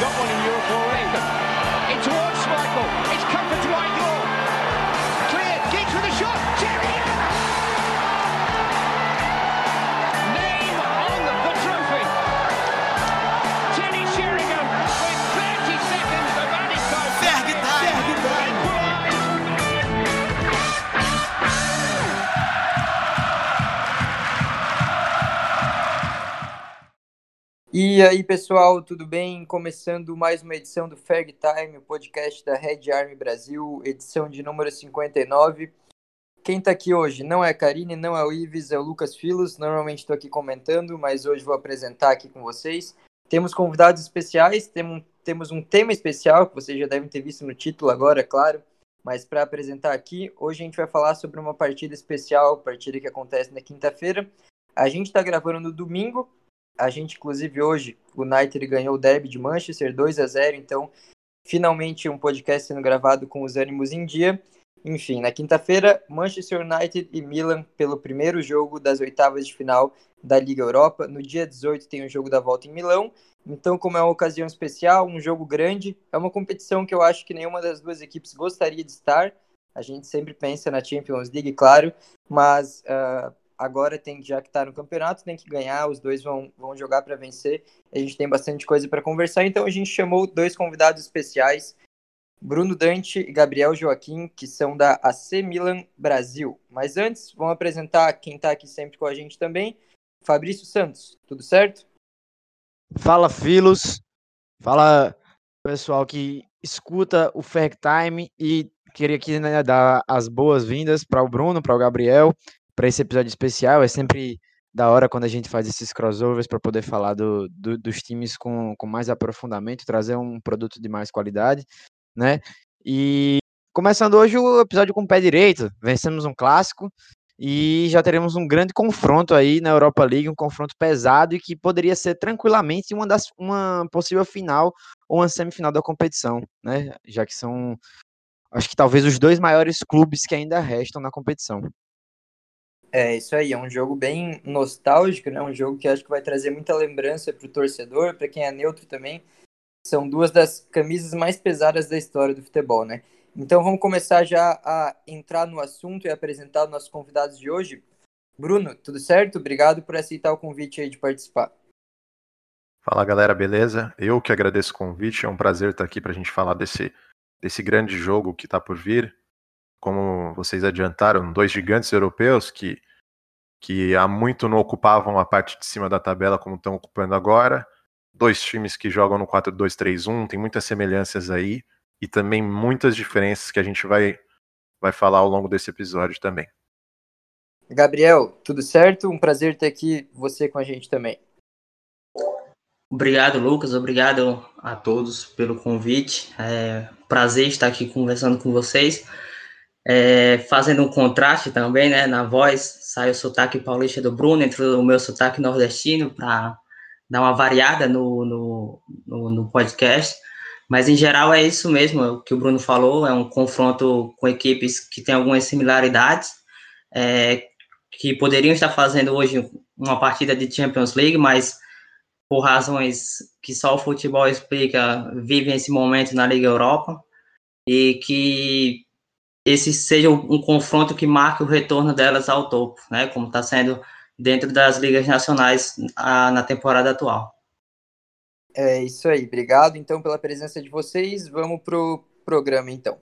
got one in Europe already. E aí, pessoal, tudo bem? Começando mais uma edição do Ferg Time, o podcast da Red Army Brasil, edição de número 59. Quem tá aqui hoje não é a Karine, não é o Ives, é o Lucas Filos. Normalmente estou aqui comentando, mas hoje vou apresentar aqui com vocês. Temos convidados especiais, temos, temos um tema especial, que vocês já devem ter visto no título agora, é claro. Mas para apresentar aqui, hoje a gente vai falar sobre uma partida especial, partida que acontece na quinta-feira. A gente está gravando no domingo, a gente, inclusive, hoje, o United ganhou o derby de Manchester 2 a 0 então, finalmente um podcast sendo gravado com os ânimos em dia. Enfim, na quinta-feira, Manchester United e Milan pelo primeiro jogo das oitavas de final da Liga Europa. No dia 18 tem o jogo da volta em Milão. Então, como é uma ocasião especial, um jogo grande, é uma competição que eu acho que nenhuma das duas equipes gostaria de estar. A gente sempre pensa na Champions League, claro, mas uh, agora tem já que está no campeonato, tem que ganhar, os dois vão, vão jogar para vencer. A gente tem bastante coisa para conversar, então a gente chamou dois convidados especiais, Bruno Dante e Gabriel Joaquim, que são da AC Milan Brasil. Mas antes, vamos apresentar quem está aqui sempre com a gente também, Fabrício Santos, tudo certo? Fala, Filos. Fala, pessoal que escuta o Fair Time e queria aqui né, dar as boas-vindas para o Bruno, para o Gabriel, para esse episódio especial. É sempre da hora quando a gente faz esses crossovers para poder falar do, do, dos times com, com mais aprofundamento, trazer um produto de mais qualidade, né? E começando hoje o episódio com o pé direito, vencemos um clássico e já teremos um grande confronto aí na Europa League, um confronto pesado e que poderia ser tranquilamente uma das uma possível final ou uma semifinal da competição, né? Já que são acho que talvez os dois maiores clubes que ainda restam na competição. É isso aí, é um jogo bem nostálgico, né? Um jogo que acho que vai trazer muita lembrança para o torcedor, para quem é neutro também. São duas das camisas mais pesadas da história do futebol, né? Então vamos começar já a entrar no assunto e apresentar os nossos convidados de hoje. Bruno, tudo certo? Obrigado por aceitar o convite aí de participar. Fala galera, beleza? Eu que agradeço o convite, é um prazer estar aqui para a gente falar desse, desse grande jogo que está por vir. Como vocês adiantaram, dois gigantes europeus que, que há muito não ocupavam a parte de cima da tabela como estão ocupando agora. Dois times que jogam no 4-2-3-1, tem muitas semelhanças aí e também muitas diferenças que a gente vai, vai falar ao longo desse episódio também. Gabriel, tudo certo? Um prazer ter aqui você com a gente também. Obrigado, Lucas. Obrigado a todos pelo convite. É um prazer estar aqui conversando com vocês. É, fazendo um contraste também, né? Na voz, sai o sotaque paulista do Bruno, entre o meu sotaque nordestino, para dar uma variada no, no, no, no, podcast. Mas, em geral, é isso mesmo, é o que o Bruno falou, é um confronto com equipes que têm algumas similaridades, é, que poderiam estar fazendo hoje uma partida de Champions League, mas por razões que só o futebol explica, vivem esse momento na Liga Europa, e que esse seja um confronto que marque o retorno delas ao topo, né, como está sendo dentro das ligas nacionais a, na temporada atual. É isso aí, obrigado então pela presença de vocês. Vamos pro programa então.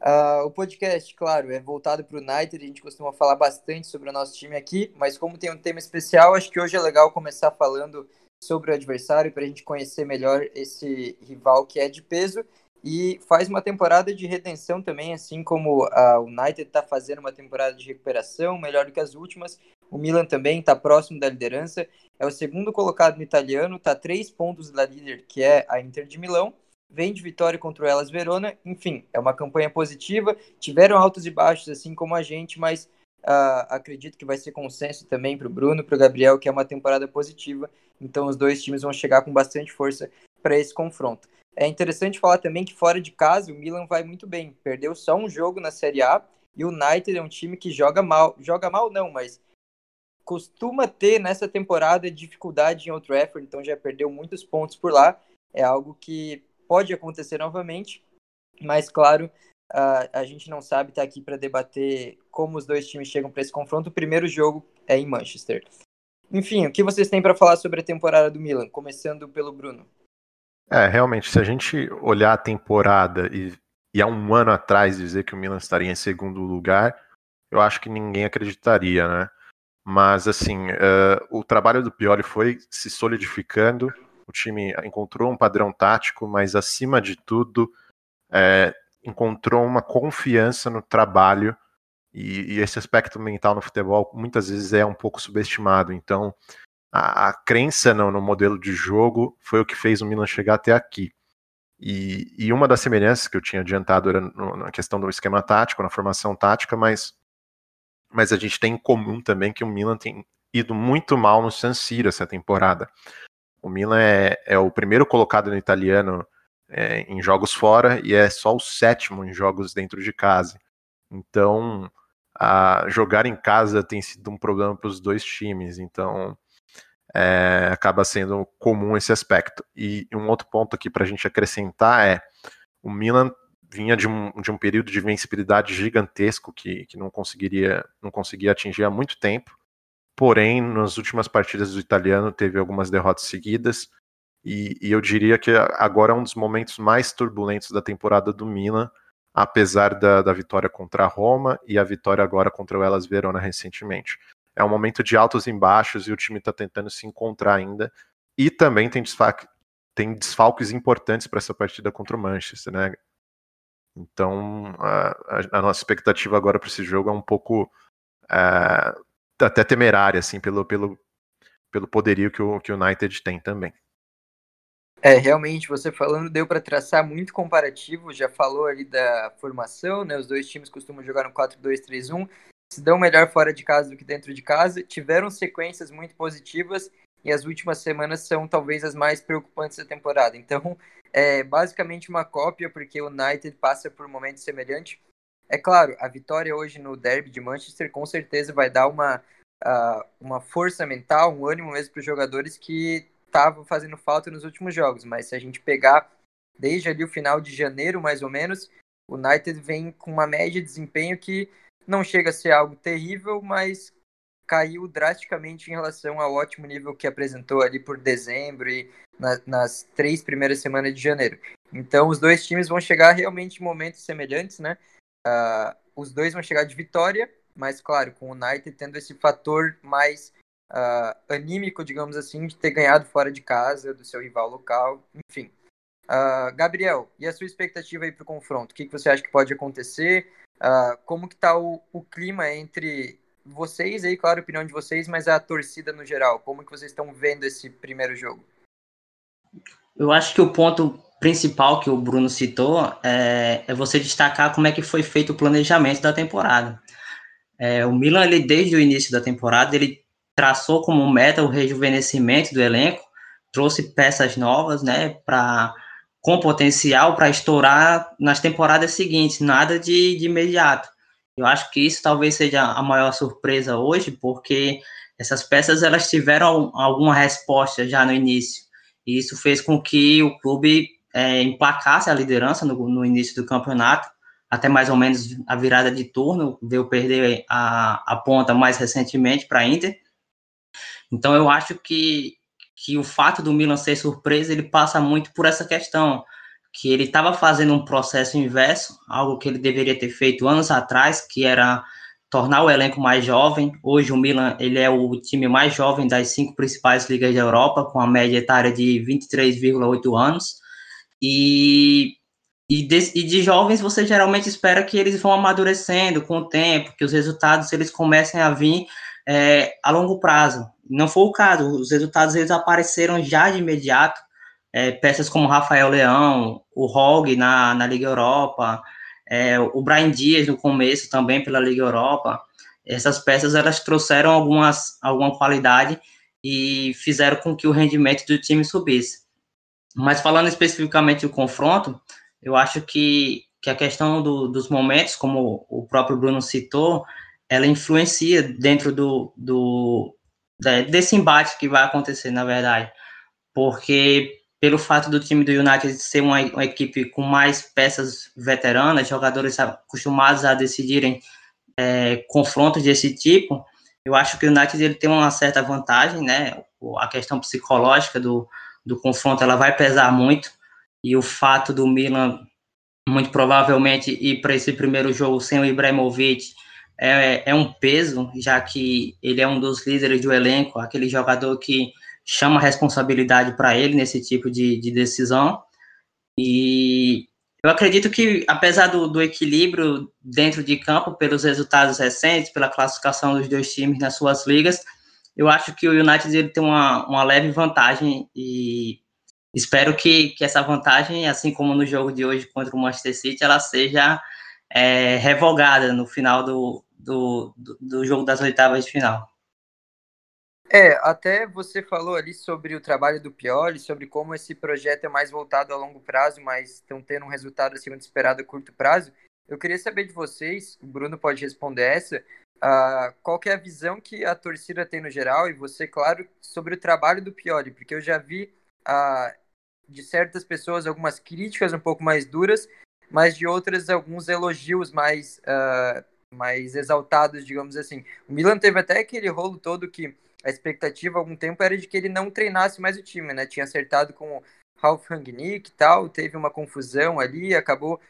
Uh, o podcast, claro, é voltado para o United. A gente costuma falar bastante sobre o nosso time aqui, mas como tem um tema especial, acho que hoje é legal começar falando sobre o adversário para a gente conhecer melhor esse rival que é de peso e faz uma temporada de redenção também, assim como a United está fazendo uma temporada de recuperação melhor do que as últimas. O Milan também está próximo da liderança, é o segundo colocado no italiano, está três pontos da líder, que é a Inter de Milão. Vem de vitória contra o Elas Verona, enfim, é uma campanha positiva. Tiveram altos e baixos, assim como a gente, mas uh, acredito que vai ser consenso também para o Bruno, para o Gabriel, que é uma temporada positiva. Então os dois times vão chegar com bastante força para esse confronto. É interessante falar também que fora de casa o Milan vai muito bem. Perdeu só um jogo na Série A e o United é um time que joga mal. Joga mal não, mas costuma ter nessa temporada dificuldade em Old Trafford, então já perdeu muitos pontos por lá. é algo que pode acontecer novamente, mas claro, uh, a gente não sabe, tá aqui para debater como os dois times chegam para esse confronto. O primeiro jogo é em Manchester. Enfim, o que vocês têm para falar sobre a temporada do Milan, começando pelo Bruno? É, realmente, se a gente olhar a temporada e, e há um ano atrás dizer que o Milan estaria em segundo lugar, eu acho que ninguém acreditaria, né? Mas, assim, uh, o trabalho do Pioli foi se solidificando, o time encontrou um padrão tático, mas, acima de tudo, é, encontrou uma confiança no trabalho e, e, esse aspecto mental no futebol muitas vezes é um pouco subestimado. Então, a, a crença no, no, modelo de jogo foi o que fez o Milan chegar até aqui. E, e uma das semelhanças que eu tinha adiantado era no, na questão do esquema tático, na formação tática, mas, mas a gente tem em comum também que o Milan tem ido muito mal no San Siro essa temporada. O Milan é, é o primeiro colocado no italiano é, em jogos fora e é só o sétimo em jogos dentro de casa. Então, a, jogar em casa tem sido um problema para os dois times. Então, é, acaba sendo comum esse aspecto. E um outro ponto aqui para a gente acrescentar é o Milan vinha de um, de um período de vencibilidade gigantesco que, que não conseguiria não conseguia atingir há muito tempo. Porém, nas últimas partidas do italiano teve algumas derrotas seguidas e, e, eu diria que agora é um dos momentos mais turbulentos da temporada do Milan, apesar da, da vitória contra a Roma e a vitória agora contra o Elas Verona recentemente é um momento de altos e baixos e o time está tentando se encontrar ainda. E também tem, desfalque, tem desfalques importantes para essa partida contra o Manchester, né? Então, a, a nossa expectativa agora para esse jogo é um pouco é, até temerária, assim, pelo, pelo, pelo poderio que o, que o United tem também. É, realmente, você falando, deu para traçar muito comparativo, já falou ali da formação, né? Os dois times costumam jogar no 4-2-3-1 se dão melhor fora de casa do que dentro de casa, tiveram sequências muito positivas e as últimas semanas são talvez as mais preocupantes da temporada. Então, é basicamente uma cópia, porque o United passa por momentos semelhantes. É claro, a vitória hoje no derby de Manchester com certeza vai dar uma, uh, uma força mental, um ânimo mesmo para os jogadores que estavam fazendo falta nos últimos jogos. Mas se a gente pegar desde ali o final de janeiro, mais ou menos, o United vem com uma média de desempenho que não chega a ser algo terrível, mas caiu drasticamente em relação ao ótimo nível que apresentou ali por dezembro e na, nas três primeiras semanas de janeiro. Então, os dois times vão chegar realmente em momentos semelhantes, né? Uh, os dois vão chegar de vitória, mas, claro, com o United tendo esse fator mais uh, anímico, digamos assim, de ter ganhado fora de casa, do seu rival local, enfim. Uh, Gabriel, e a sua expectativa aí para o confronto? O que, que você acha que pode acontecer? Uh, como que tá o, o, clima entre vocês aí, claro, a opinião de vocês, mas a torcida no geral? Como que vocês estão vendo esse primeiro jogo? Eu acho que o ponto principal que o Bruno citou é, é você destacar como é que foi feito o planejamento da temporada. É, o Milan, ele, desde o início da temporada, ele traçou como meta o rejuvenescimento do elenco, trouxe peças novas, né, para com potencial para estourar nas temporadas seguintes, nada de, de imediato. Eu acho que isso talvez seja a maior surpresa hoje, porque essas peças elas tiveram alguma resposta já no início. E isso fez com que o clube é, emplacasse a liderança no, no, início do campeonato, até mais ou menos a virada de turno, veio perder a, a ponta mais recentemente para a Inter. Então eu acho que que o fato do Milan ser surpresa, ele passa muito por essa questão, que ele estava fazendo um processo inverso, algo que ele deveria ter feito anos atrás, que era tornar o elenco mais jovem. Hoje o Milan ele é o time mais jovem das cinco principais ligas da Europa, com a média etária de 23,8 anos. E, e, de, e de jovens você geralmente espera que eles vão amadurecendo com o tempo, que os resultados eles comecem a vir é, a longo prazo. Não foi o caso, os resultados eles apareceram já de imediato. É, peças como Rafael Leão, o Rog na, na Liga Europa, é, o Brian Dias no começo também pela Liga Europa. Essas peças elas trouxeram algumas, alguma qualidade e fizeram com que o rendimento do time subisse. Mas falando especificamente do confronto, eu acho que, que a questão do, dos momentos, como o próprio Bruno citou, ela influencia dentro do, do desse embate que vai acontecer, na verdade. Porque pelo fato do time do United ser uma, uma equipe com mais peças veteranas, jogadores acostumados a decidirem é, confrontos desse tipo, eu acho que o United ele tem uma certa vantagem, né? A questão psicológica do, do confronto ela vai pesar muito e o fato do Milan muito provavelmente ir para esse primeiro jogo sem o Ibrahimovic é, é um peso, já que ele é um dos líderes do elenco, aquele jogador que chama responsabilidade para ele nesse tipo de, de decisão. E eu acredito que, apesar do, do, equilíbrio dentro de campo, pelos resultados recentes, pela classificação dos dois times nas suas ligas, eu acho que o United ele tem uma, uma leve vantagem e espero que, que essa vantagem, assim como no jogo de hoje contra o Manchester City, ela seja é, revogada no final do, do, do jogo das oitavas de final. É, até você falou ali sobre o trabalho do Pioli, sobre como esse projeto é mais voltado a longo prazo, mas estão tendo um resultado acima do esperado a curto prazo. Eu queria saber de vocês, o Bruno pode responder essa, uh, qual é a visão que a torcida tem no geral, e você, claro, sobre o trabalho do Pioli, porque eu já vi uh, de certas pessoas algumas críticas um pouco mais duras, mas de outras alguns elogios mais, uh, mais exaltados, digamos assim. O Milan teve até aquele rolo todo que a expectativa há algum tempo era de que ele não treinasse mais o time, né? Tinha acertado com o Ralf Rangnick e tal, teve uma confusão ali, acabou.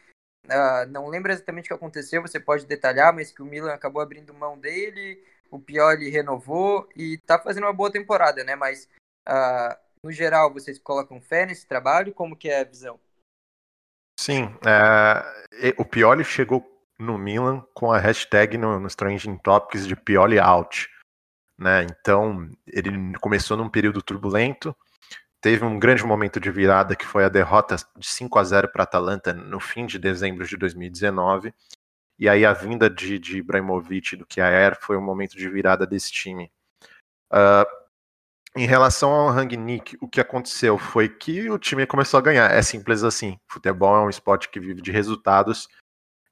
Uh, não lembro exatamente o que aconteceu, você pode detalhar, mas que o Milan acabou abrindo mão dele, o Pioli renovou e tá fazendo uma boa temporada, né? Mas uh, no geral, vocês colocam fé nesse trabalho? Como que é a visão? Sim, é, o Pioli chegou no Milan com a hashtag no, nos Trending Topics de Pioli Out né? Então, ele começou num período turbulento, teve um grande momento de virada que foi a derrota de 5 a 0 para Atalanta no fim de dezembro de 2019. E aí a vinda de, de Ibrahimovic do Kjaer foi um momento de virada desse time. Uh, em relação ao Rangnick, o que aconteceu foi que o time começou a ganhar. É simples assim. Futebol é um esporte que vive de resultados.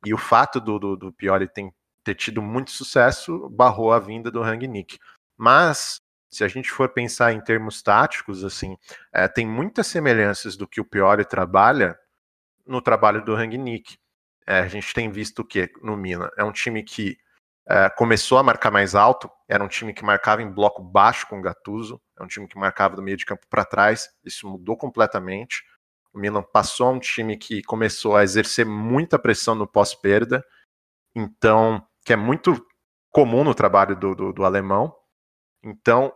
E o fato do, do, do Pioli ter, tido muito sucesso barrou a vinda do Rangnick. Mas, se a gente for pensar em termos táticos, assim, é, tem muitas semelhanças do que o Pioli trabalha no trabalho do Rangnick. É, a gente tem visto o que no Milan? É um time que é, começou a marcar mais alto, era um time que marcava em bloco baixo com o Gattuso, é um time que marcava do meio de campo para trás, isso mudou completamente. O Milan passou a um time que começou a exercer muita pressão no pós-perda, então, que é muito comum no trabalho do, do, do alemão, então,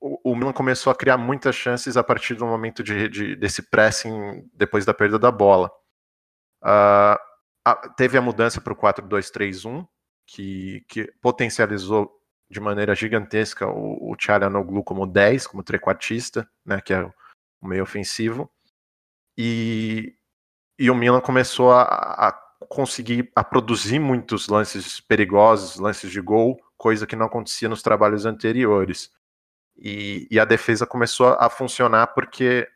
o, o Milan começou a criar muitas chances a partir do momento de, de desse pressing depois da perda da bola. Uh, a, teve a mudança para o 4-2-3-1, que, que potencializou de maneira gigantesca o, o Tcharanoglu como 10, como trequartista, né, que é o meio ofensivo. E, e o Milan começou a, a conseguir a produzir muitos lances perigosos, lances de gol, coisa que não acontecia nos trabalhos anteriores. E, e a defesa começou a funcionar porque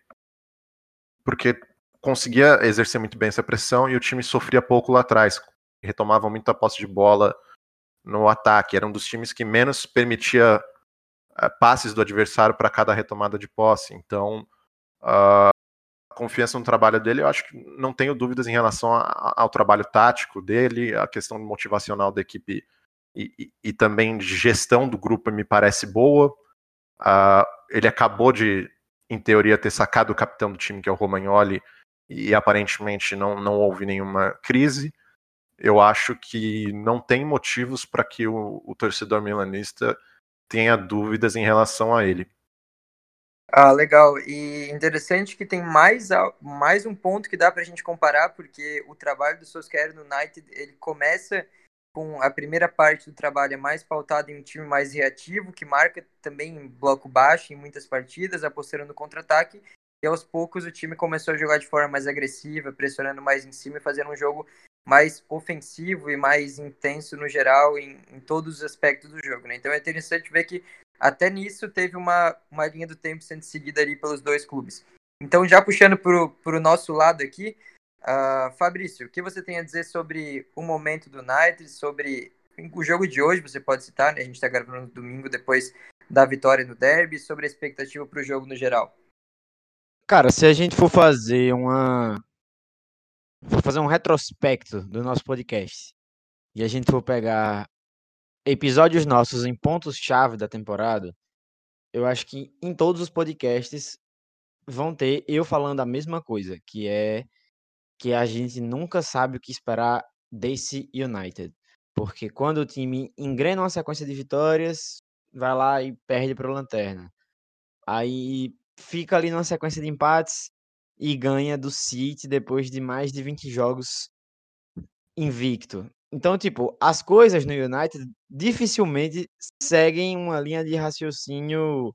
porque conseguia exercer muito bem essa pressão e o time sofria pouco lá atrás, retomava muito a posse de bola no ataque, era um dos times que menos permitia uh, passes do adversário para cada retomada de posse. Então, uh, confiança no trabalho dele, eu acho que não tenho dúvidas em relação a, ao trabalho tático dele, a questão motivacional da equipe e, e, também de gestão do grupo me parece boa. Uh, ele acabou de, em teoria, ter sacado o capitão do time, que é o Romagnoli, e aparentemente não, não houve nenhuma crise. Eu acho que não tem motivos para que o, o torcedor milanista tenha dúvidas em relação a ele. Ah, legal. E interessante que tem mais, mais um ponto que dá para a gente comparar, porque o trabalho do Solskjaer no United, ele começa com a primeira parte do trabalho é mais pautada em um time mais reativo, que marca também em bloco baixo em muitas partidas, apostando no contra-ataque. E aos poucos o time começou a jogar de forma mais agressiva, pressionando mais em cima e fazendo um jogo mais ofensivo e mais intenso no geral em, em todos os aspectos do jogo. Né? Então é interessante ver que até nisso teve uma, uma linha do tempo sendo seguida ali pelos dois clubes. Então, já puxando para o nosso lado aqui, Uh, Fabrício, o que você tem a dizer sobre o momento do United, sobre o jogo de hoje, você pode citar, né? A gente está gravando no domingo depois da vitória no derby, sobre a expectativa para o jogo no geral. Cara, se a gente for fazer uma. For fazer um retrospecto do nosso podcast e a gente for pegar episódios nossos em pontos-chave da temporada, eu acho que em todos os podcasts vão ter eu falando a mesma coisa, que é que a gente nunca sabe o que esperar desse United. Porque quando o time engrena uma sequência de vitórias, vai lá e perde para o Lanterna. Aí fica ali numa sequência de empates e ganha do City depois de mais de 20 jogos invicto. Então, tipo, as coisas no United dificilmente seguem uma linha de raciocínio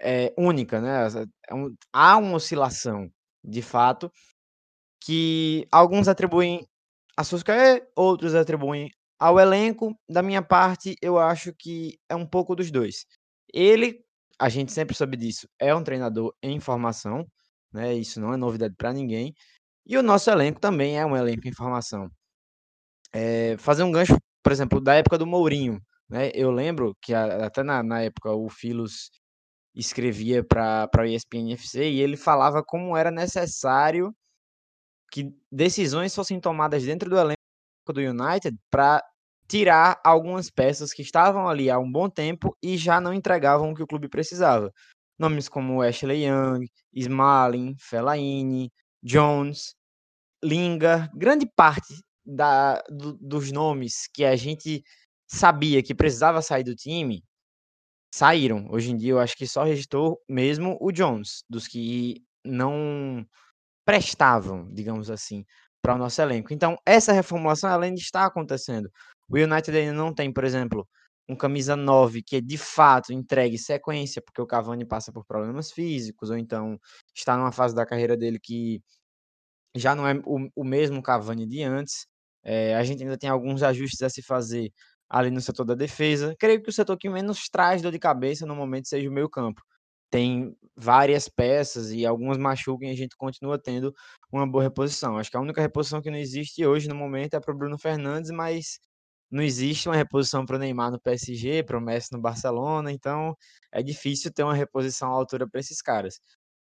é, única, né? É há uma oscilação, de fato, que alguns atribuem a Solskjaer, outros atribuem ao elenco. Da minha parte, eu acho que é um pouco dos dois. Ele, a gente sempre soube disso, é um treinador em formação, né? Isso não é novidade para ninguém. E o nosso elenco também é um elenco em formação é, fazer um gancho, por exemplo, da época do Mourinho. Né? Eu lembro que a, até na, na época o Filos escrevia para a ESPN FC e ele falava como era necessário que decisões fossem tomadas dentro do elenco do United para tirar algumas peças que estavam ali há um bom tempo e já não entregavam o que o clube precisava. Nomes como Ashley Young, Smalling, Fellaini, Jones, Lingard, grande parte da, do, dos nomes que a gente sabia que precisava sair do time, saíram. Hoje em dia eu acho que só registrou mesmo o Jones, dos que não prestavam, digamos assim, para o nosso elenco. Então, essa reformulação além de estar acontecendo. O United ainda não tem, por exemplo, um camisa 9 que de fato entregue sequência, porque o Cavani passa por problemas físicos, ou então está numa fase da carreira dele que já não é o, o mesmo Cavani de antes. É, a gente ainda tem alguns ajustes a se fazer ali no setor da defesa. Creio que o setor que menos traz dor de cabeça no momento seja o meio campo. Tem várias peças e algumas machucam e a gente continua tendo uma boa reposição. Acho que a única reposição que não existe hoje no momento é para o Bruno Fernandes, mas não existe uma reposição para o Neymar no PSG, para o Messi no Barcelona, então é difícil ter uma reposição à altura para esses caras.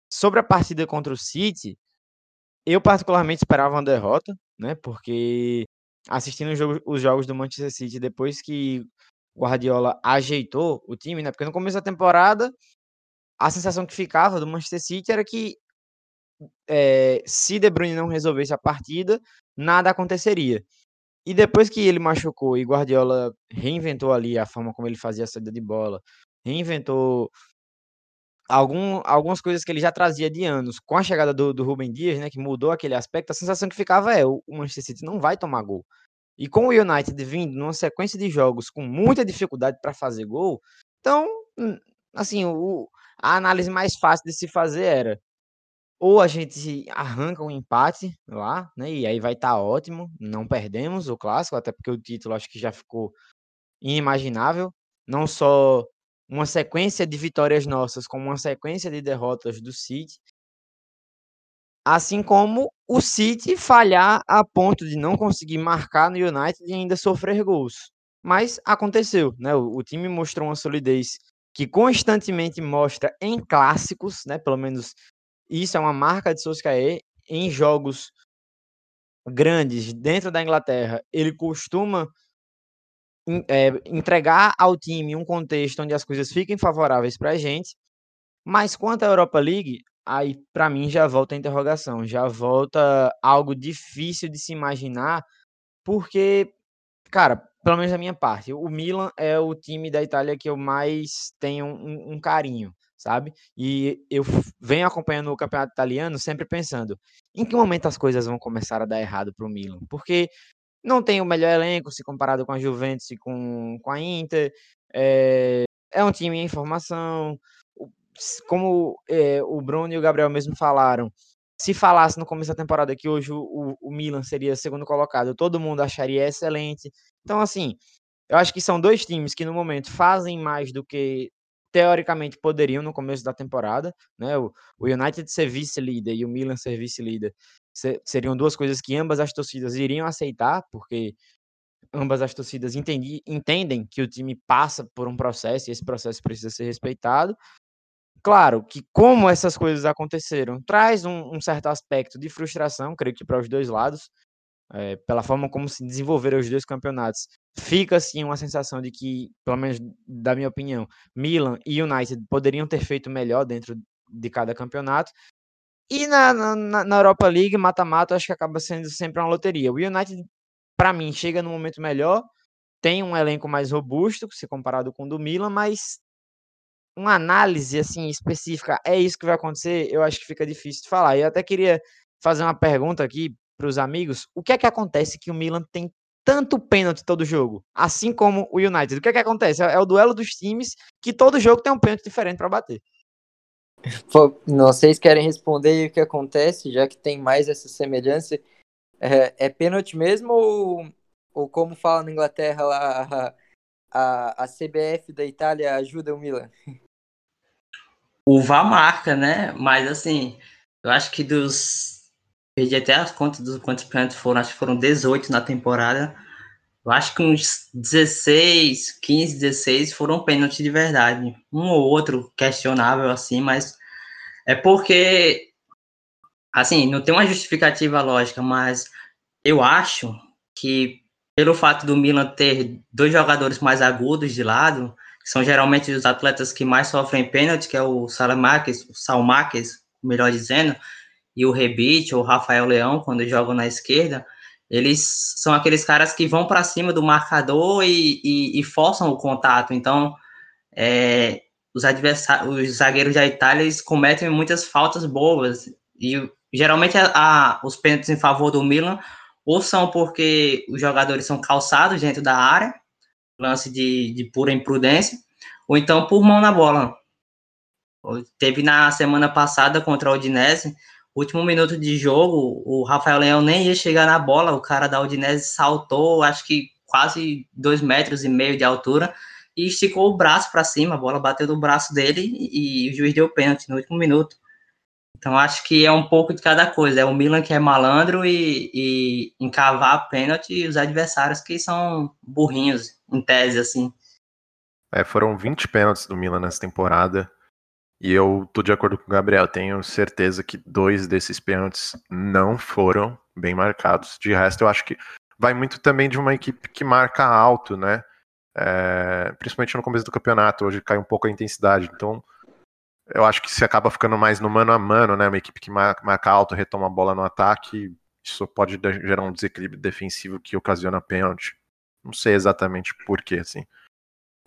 Sobre a partida contra o City, eu particularmente esperava uma derrota, né? Porque assistindo os jogos, os jogos do Manchester City depois que Guardiola ajeitou o time, né? Porque no começo da temporada a sensação que ficava do Manchester City era que é, se De Bruyne não resolvesse a partida, nada aconteceria. E depois que ele machucou e Guardiola reinventou ali a forma como ele fazia a saída de bola, reinventou algum, algumas coisas que ele já trazia de anos com a chegada do, do Rubem Dias, né, que mudou aquele aspecto, a sensação que ficava é o, Manchester City não vai tomar gol. E com o United vindo numa sequência de jogos com muita dificuldade para fazer gol, então, hum, assim, o, a análise mais fácil de se fazer era ou a gente arranca um empate lá, né, e aí vai estar tá ótimo, não perdemos o clássico, até porque o título acho que já ficou inimaginável, não só uma sequência de vitórias nossas com uma sequência de derrotas do City. Assim como o City falhar a ponto de não conseguir marcar no United e ainda sofrer gols. Mas aconteceu, né? O, o time mostrou uma solidez que constantemente mostra em clássicos, né? Pelo menos isso é uma marca de Solskjaer em jogos grandes dentro da Inglaterra. Ele costuma é, entregar ao time um contexto onde as coisas fiquem favoráveis para a gente. Mas quanto à Europa League, aí para mim já volta a interrogação, já volta algo difícil de se imaginar, porque, cara, pelo menos da minha parte, o Milan é o time da Itália que eu mais tenho um, um carinho, sabe? E eu venho acompanhando o campeonato italiano sempre pensando em que momento as coisas vão começar a dar errado para o Milan, porque não tem o melhor elenco se comparado com a Juventus e com, com a Inter. É, é um time em formação. Como é, o Bruno e o Gabriel mesmo falaram, se falasse no começo da temporada que hoje o, o Milan seria segundo colocado, todo mundo acharia excelente. Então, assim, eu acho que são dois times que no momento fazem mais do que teoricamente poderiam no começo da temporada, né? O, United ser vice-líder e o Milan ser vice-líder seriam duas coisas que ambas as torcidas iriam aceitar, porque ambas as torcidas entendi, entendem que o time passa por um processo e esse processo precisa ser respeitado. Claro que, como essas coisas aconteceram, traz um, um certo aspecto de frustração, creio que para os dois lados, é, pela forma como se desenvolveram os dois campeonatos. Fica, assim, uma sensação de que, pelo menos da minha opinião, Milan e United poderiam ter feito melhor dentro de cada campeonato. E na, na, na Europa League, mata-mata, acho que acaba sendo sempre uma loteria. O United, para mim, chega no momento melhor, tem um elenco mais robusto, se comparado com o do Milan, mas uma análise assim específica, é isso que vai acontecer, eu acho que fica difícil de falar. Eu até queria fazer uma pergunta aqui para os amigos: o que é que acontece que o Milan tem tanto pênalti todo jogo, assim como o United? O que é que acontece? É, é o duelo dos times que todo jogo tem um pênalti diferente para bater. Pô, vocês querem responder o que acontece, já que tem mais essa semelhança? É, é pênalti mesmo ou, ou como fala na Inglaterra lá, a, a CBF da Itália ajuda o Milan? O VAR marca, né? Mas assim, eu acho que dos. Perdi até as contas dos quantos pênaltis foram, acho que foram 18 na temporada. Eu acho que uns 16, 15, 16 foram pênaltis de verdade. Um ou outro questionável, assim, mas é porque, assim, não tem uma justificativa lógica, mas eu acho que pelo fato do Milan ter dois jogadores mais agudos de lado, que são geralmente os atletas que mais sofrem pênalti, que é o Salamakis, o Salmakis, melhor dizendo, e o Rebite, ou o Rafael Leão, quando jogam na esquerda, eles são aqueles caras que vão para cima do marcador e, e, e, forçam o contato. Então, é, os, os zagueiros da Itália eles cometem muitas faltas boas. E geralmente a, a, os pênaltis em favor do Milan ou são porque os jogadores são calçados dentro da área, lance de, de pura imprudência, ou então por mão na bola. Teve na semana passada contra o Udinese, último minuto de jogo, o Rafael Leão nem ia chegar na bola, o cara da Udinese saltou, acho que quase dois metros e meio de altura, e esticou o braço para cima, a bola bateu no braço dele e, e o juiz deu pênalti no último minuto. Então acho que é um pouco de cada coisa. É o Milan que é malandro e, e encavar pênalti e os adversários que são burrinhos, em tese, assim. É, foram 20 pênaltis do Milan nessa temporada. E eu tô de acordo com o Gabriel. Tenho certeza que dois desses pênaltis não foram bem marcados. De resto, eu acho que vai muito também de uma equipe que marca alto, né? É, principalmente no começo do campeonato. Hoje cai um pouco a intensidade. Então eu acho que se acaba ficando mais no mano a mano, né? Uma equipe que marca alto, retoma a bola no ataque, isso pode gerar um desequilíbrio defensivo que ocasiona pênalti. Não sei exatamente porquê, assim.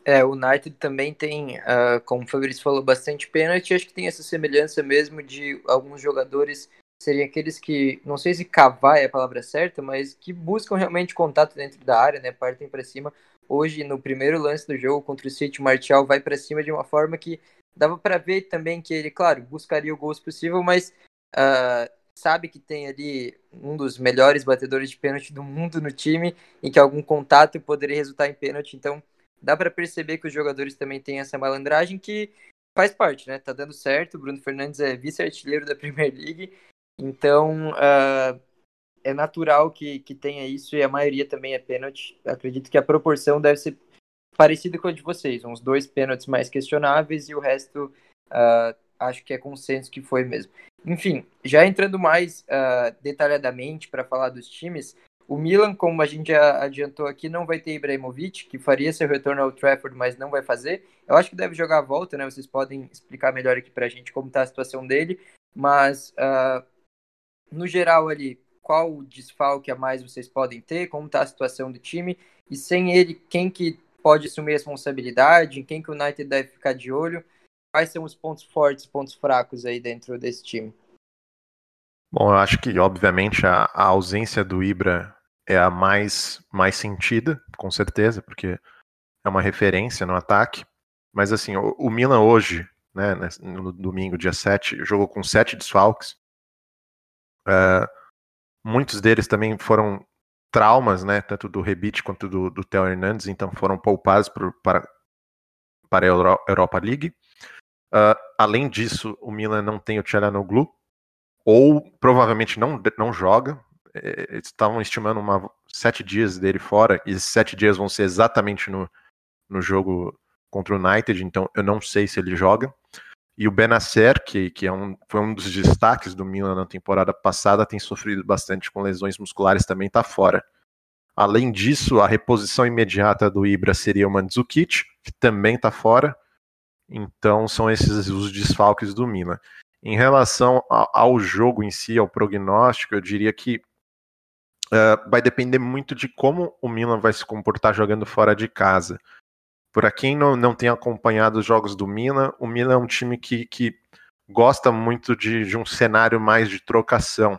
É, o United também tem, uh, como o Fabrício falou, bastante pênalti. Acho que tem essa semelhança mesmo de alguns jogadores serem aqueles que, não sei se cavar é a palavra certa, mas que buscam realmente contato dentro da área, né? Partem para cima. Hoje, no primeiro lance do jogo contra o City, o Martial vai para cima de uma forma que dava para ver também que ele, claro, buscaria o gol possível, mas uh, sabe que tem ali um dos melhores batedores de pênalti do mundo no time, em que algum contato poderia resultar em pênalti. Então, dá para perceber que os jogadores também têm essa malandragem que faz parte, né? Tá dando certo. O Bruno Fernandes é vice-artilheiro da Premier League, então uh, é natural que, que tenha isso e a maioria também é pênalti. Acredito que a proporção deve ser parecido com a de vocês, uns dois pênaltis mais questionáveis e o resto uh, acho que é consenso que foi mesmo. Enfim, já entrando mais uh, detalhadamente para falar dos times, o Milan, como a gente já adiantou aqui, não vai ter Ibrahimovic, que faria seu retorno ao Trafford, mas não vai fazer. Eu acho que deve jogar a volta, né? Vocês podem explicar melhor aqui para a gente como está a situação dele. Mas, uh, no geral ali, qual desfalque a mais vocês podem ter? Como está a situação do time? E sem ele, quem que pode assumir responsabilidade, em quem que o United deve ficar de olho, quais são os pontos fortes pontos fracos aí dentro desse time? Bom, eu acho que, obviamente, a, a, ausência do Ibra é a mais, mais sentida, com certeza, porque é uma referência no ataque. Mas, assim, o, o Milan hoje, né, no domingo, dia 7, jogou com sete desfalques. Uh, muitos deles também foram traumas, né, tanto do Rebite quanto do, do Theo Hernandes, então foram poupados por, para, para a Europa League. Uh, além disso, o Milan não tem o Tchalanoglu, ou provavelmente não, não joga. É, eles estavam estimando uma, sete dias dele fora, e sete dias vão ser exatamente no, no jogo contra o United, então eu não sei se ele joga. E o Benacer, que, que é um, foi um dos destaques do Milan na temporada passada, tem sofrido bastante com lesões musculares, também está fora. Além disso, a reposição imediata do Ibra seria o Mandzukic, que também está fora. Então são esses os desfalques do Milan. Em relação ao jogo em si, ao prognóstico, eu diria que uh, vai depender muito de como o Milan vai se comportar jogando fora de casa. Para quem não, não tem acompanhado os jogos do Milan, o Milan é um time que, que gosta muito de, de um cenário mais de trocação.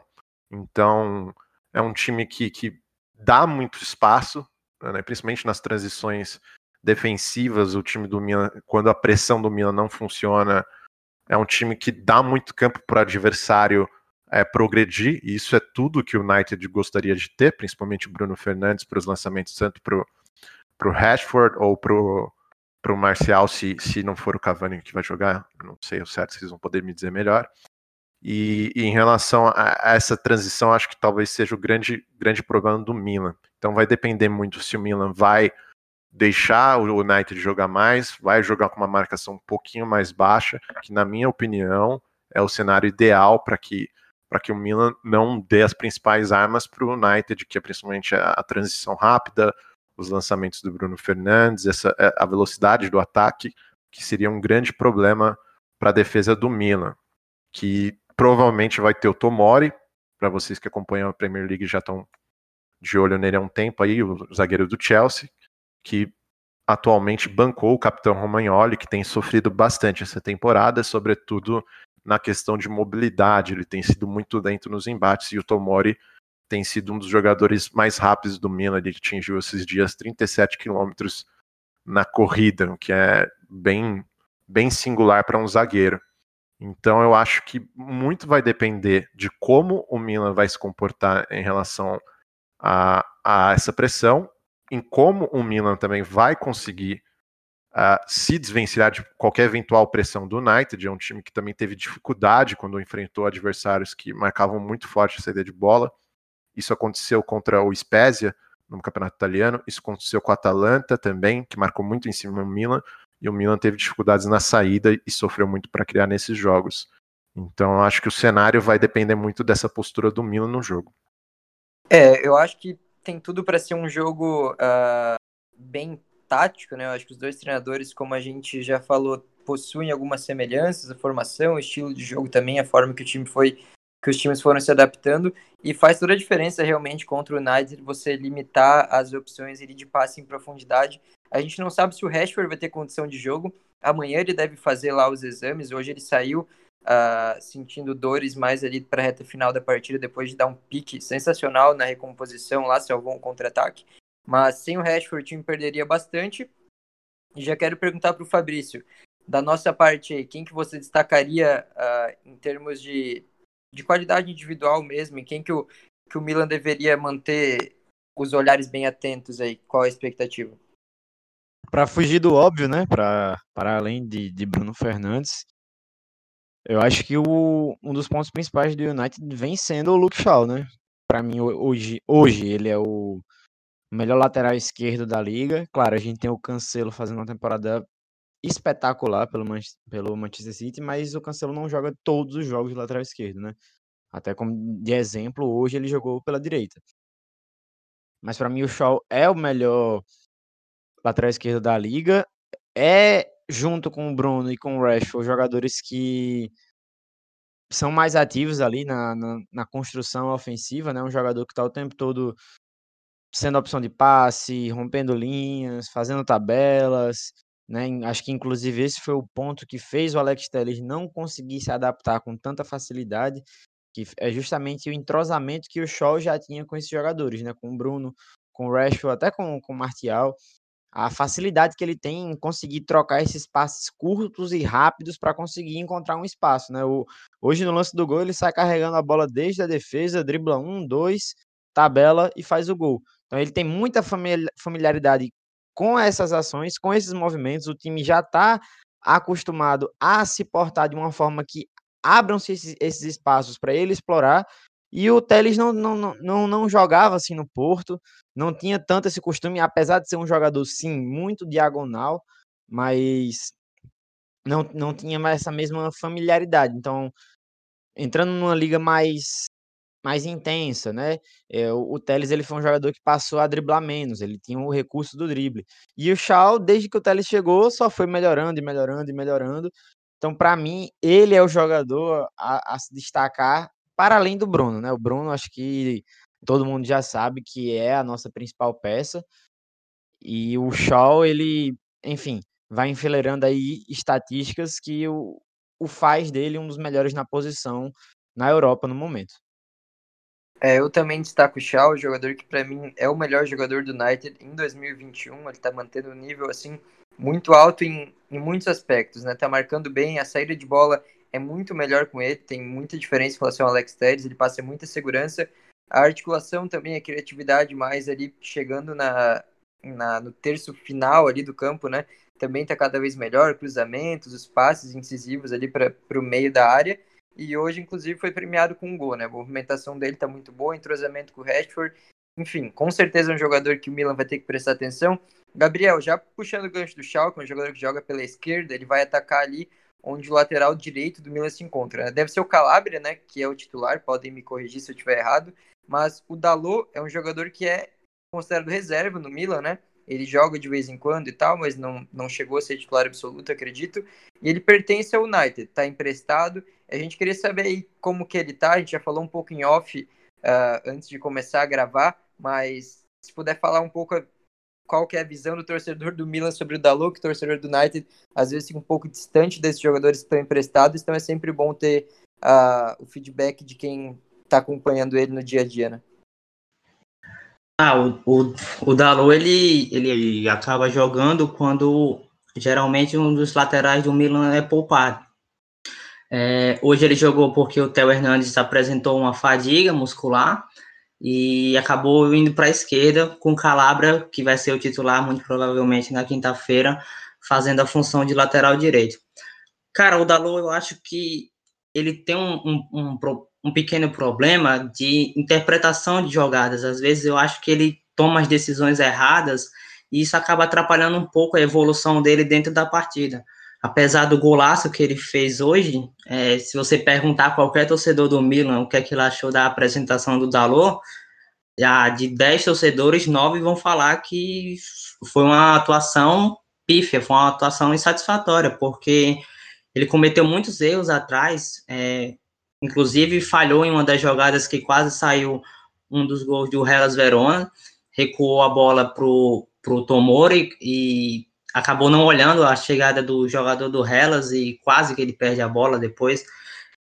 Então, é um time que, que dá muito espaço, né, principalmente nas transições defensivas. O time do Milan, quando a pressão do Milan não funciona, é um time que dá muito campo para o adversário é, progredir, e isso é tudo que o United gostaria de ter, principalmente o Bruno Fernandes para os lançamentos, tanto para pro Rashford ou pro, pro Marcial, se, se não for o Cavani que vai jogar, não sei o certo, vocês vão poder me dizer melhor. E, e, em relação a, a, essa transição, acho que talvez seja o grande, grande problema do Milan. Então vai depender muito se o Milan vai deixar o United jogar mais, vai jogar com uma marcação um pouquinho mais baixa, que na minha opinião é o cenário ideal para que para que o Milan não dê as principais armas para o United, que é principalmente a, a transição rápida, os lançamentos do Bruno Fernandes, essa, é, a velocidade do ataque, que seria um grande problema para a defesa do Milan, que provavelmente vai ter o Tomori, para vocês que acompanham a Premier League já estão de olho nele há um tempo aí, o zagueiro do Chelsea, que atualmente bancou o capitão Romagnoli, que tem sofrido bastante essa temporada, sobretudo na questão de mobilidade, ele tem sido muito dentro nos embates, e o Tomori tem sido um dos jogadores mais rápidos do Milan, ele atingiu esses dias 37 quilômetros na corrida, o que é bem, bem singular para um zagueiro. Então eu acho que muito vai depender de como o Milan vai se comportar em relação a, a essa pressão, em como o Milan também vai conseguir uh, se desvencilhar de qualquer eventual pressão do United. É um time que também teve dificuldade quando enfrentou adversários que marcavam muito forte a saída de bola. Isso aconteceu contra o Spezia no campeonato italiano. Isso aconteceu com a Atalanta também, que marcou muito em cima do Milan. E o Milan teve dificuldades na saída e sofreu muito para criar nesses jogos. Então, acho que o cenário vai depender muito dessa postura do Milan no jogo. É, eu acho que tem tudo para ser um jogo uh, bem tático, né? Eu acho que os dois treinadores, como a gente já falou, possuem algumas semelhanças, a formação, o estilo de jogo também, a forma que o time foi que os times foram se adaptando e faz toda a diferença realmente contra o United você limitar as opções de passe em profundidade. A gente não sabe se o Rashford vai ter condição de jogo. Amanhã ele deve fazer lá os exames. Hoje ele saiu uh, sentindo dores mais ali para a reta final da partida depois de dar um pique sensacional na recomposição lá, salvou um contra-ataque. Mas sem o Rashford o time perderia bastante. E já quero perguntar para o Fabrício, da nossa parte, quem que você destacaria uh, em termos de de qualidade individual mesmo, em quem que o, que o Milan deveria manter os olhares bem atentos aí? Qual a expectativa? Para fugir do óbvio, né? Para além de, de Bruno Fernandes, eu acho que o, um dos pontos principais do United vem sendo o Luke Shaw, né? Para mim, hoje, hoje ele é o melhor lateral esquerdo da liga. Claro, a gente tem o Cancelo fazendo uma temporada espetacular pelo, Man pelo Manchester City, mas o Cancelo não joga todos os jogos de lateral esquerdo, né? Até como de exemplo, hoje ele jogou pela direita. Mas para mim o Shaw é o melhor lateral esquerdo da liga. É junto com o Bruno e com o Rashford jogadores que são mais ativos ali na, na, na construção ofensiva, né? Um jogador que está o tempo todo sendo opção de passe, rompendo linhas, fazendo tabelas, né? Acho que inclusive esse foi o ponto que fez o Alex Telles não conseguir se adaptar com tanta facilidade, que é justamente o entrosamento que o Shaw já tinha com esses jogadores, né? Com o Bruno, com o Rashford, até com, com o Martial. A facilidade que ele tem em conseguir trocar esses passes curtos e rápidos para conseguir encontrar um espaço, né? O, hoje no lance do gol ele sai carregando a bola desde a defesa, dribla um, dois, tabela e faz o gol. Então ele tem muita familiaridade com essas ações, com esses movimentos, o time já está acostumado a se portar de uma forma que abram-se esses, esses, espaços para ele explorar. E o Teles não, não, não, não jogava assim no Porto, não tinha tanto esse costume, apesar de ser um jogador, sim, muito diagonal, mas não, não tinha mais essa mesma familiaridade. Então, entrando numa liga mais mais intensa, né? É, o, o Teles ele foi um jogador que passou a driblar menos, ele tinha o recurso do drible. E o Shaw, desde que o Teles chegou, só foi melhorando e melhorando e melhorando. Então, para mim, ele é o jogador a, a, se destacar para além do Bruno, né? O Bruno, acho que todo mundo já sabe que é a nossa principal peça. E o Shaw, ele, enfim, vai enfileirando aí estatísticas que o, o faz dele um dos melhores na posição na Europa no momento. É, eu também destaco o Shaw, o jogador que para mim é o melhor jogador do United em 2021. Ele tá mantendo um nível assim muito alto em, em muitos aspectos, né? Tá marcando bem, a saída de bola é muito melhor com ele, tem muita diferença em relação ao Alex Telles, ele passa muita segurança. A articulação também, a criatividade mais ali chegando na, na no terço final ali do campo, né? Também tá cada vez melhor, cruzamentos, os passes incisivos ali para o meio da área e hoje, inclusive, foi premiado com um gol, né? A movimentação dele tá muito boa, entrosamento com o Rashford. Enfim, com certeza é um jogador que o Milan vai ter que prestar atenção. Gabriel, já puxando o gancho do Schalke, um jogador que joga pela esquerda, ele vai atacar ali onde o lateral direito do Milan se encontra. Né? Deve ser o Calabria, né, que é o titular, podem me corrigir se eu estiver errado, mas o Dalot é um jogador que é considerado reserva no Milan, né? Ele joga de vez em quando e tal, mas não, não chegou a ser titular absoluto, acredito. E ele pertence ao United, está emprestado. A gente queria saber aí como que ele tá. A gente já falou um pouco em off uh, antes de começar a gravar, mas se puder falar um pouco qual que é a visão do torcedor do Milan sobre o Dalot, que o torcedor do United às vezes fica um pouco distante desses jogadores que estão emprestados, então é sempre bom ter uh, o feedback de quem está acompanhando ele no dia a dia, né? Ah, o, o, o Dalot, ele, ele acaba jogando quando geralmente um dos laterais do Milan é poupado. É, hoje ele jogou porque o Theo Hernandes apresentou uma fadiga muscular e acabou indo para a esquerda com Calabria, que vai ser o titular muito provavelmente na quinta-feira, fazendo a função de lateral direito. Cara, o Dalot, eu acho que ele tem um, um, um, um pequeno problema de interpretação de jogadas. Às vezes eu acho que ele toma as decisões erradas e isso acaba atrapalhando um pouco a evolução dele dentro da partida. Apesar do golaço que ele fez hoje, é, se você perguntar a qualquer torcedor do Milan o que é que ele achou da apresentação do Dalot, já de 10 torcedores, 9 vão falar que foi uma atuação pífia, foi uma atuação insatisfatória, porque ele cometeu muitos erros atrás, é, inclusive falhou em uma das jogadas que quase saiu um dos gols do Hellas Verona, recuou a bola pro, pro Tomori e acabou não olhando a chegada do jogador do Hellas e quase que ele perde a bola depois.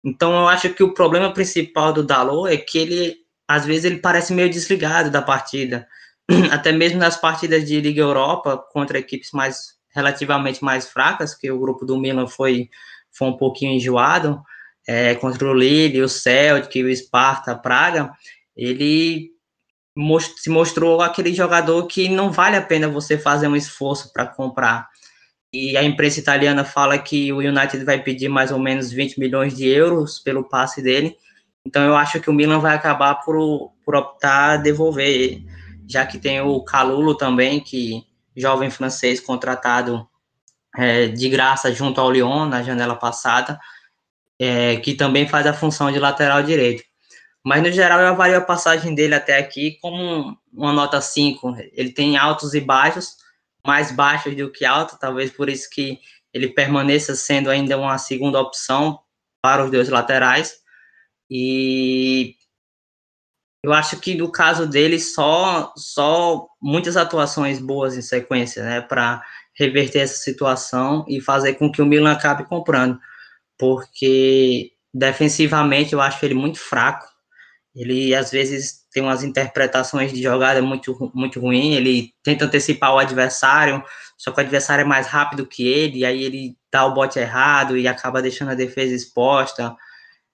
Então eu acho que o problema principal do Dalot é que ele às vezes ele parece meio desligado da partida. Até mesmo nas partidas de Liga Europa contra equipes mais relativamente mais fracas, que o grupo do Milan foi foi um pouquinho enjoado, é, contra o Lille, o Celtic, o Sparta, Praga, ele most se mostrou aquele jogador que não vale a pena você fazer um esforço para comprar. E a imprensa italiana fala que o United vai pedir mais ou menos 20 milhões de euros pelo passe dele. Então eu acho que o Milan vai acabar por, por optar devolver, já que tem o Calulo também, que jovem francês contratado é, de graça junto ao Lyon na janela passada é, que também faz a função de lateral direito. Mas, no geral, eu avalio a passagem dele até aqui como uma nota 5. Ele tem altos e baixos, mais baixos do que altos, talvez por isso que ele permaneça sendo ainda uma segunda opção para os dois laterais. E eu acho que no caso dele, só, só muitas atuações boas em sequência, né, para reverter essa situação e fazer com que o Milan acabe comprando porque defensivamente eu acho ele muito fraco. Ele às vezes tem umas interpretações de jogada muito muito ruim, ele tenta antecipar o adversário, só que o adversário é mais rápido que ele, e aí ele dá o bote errado e acaba deixando a defesa exposta.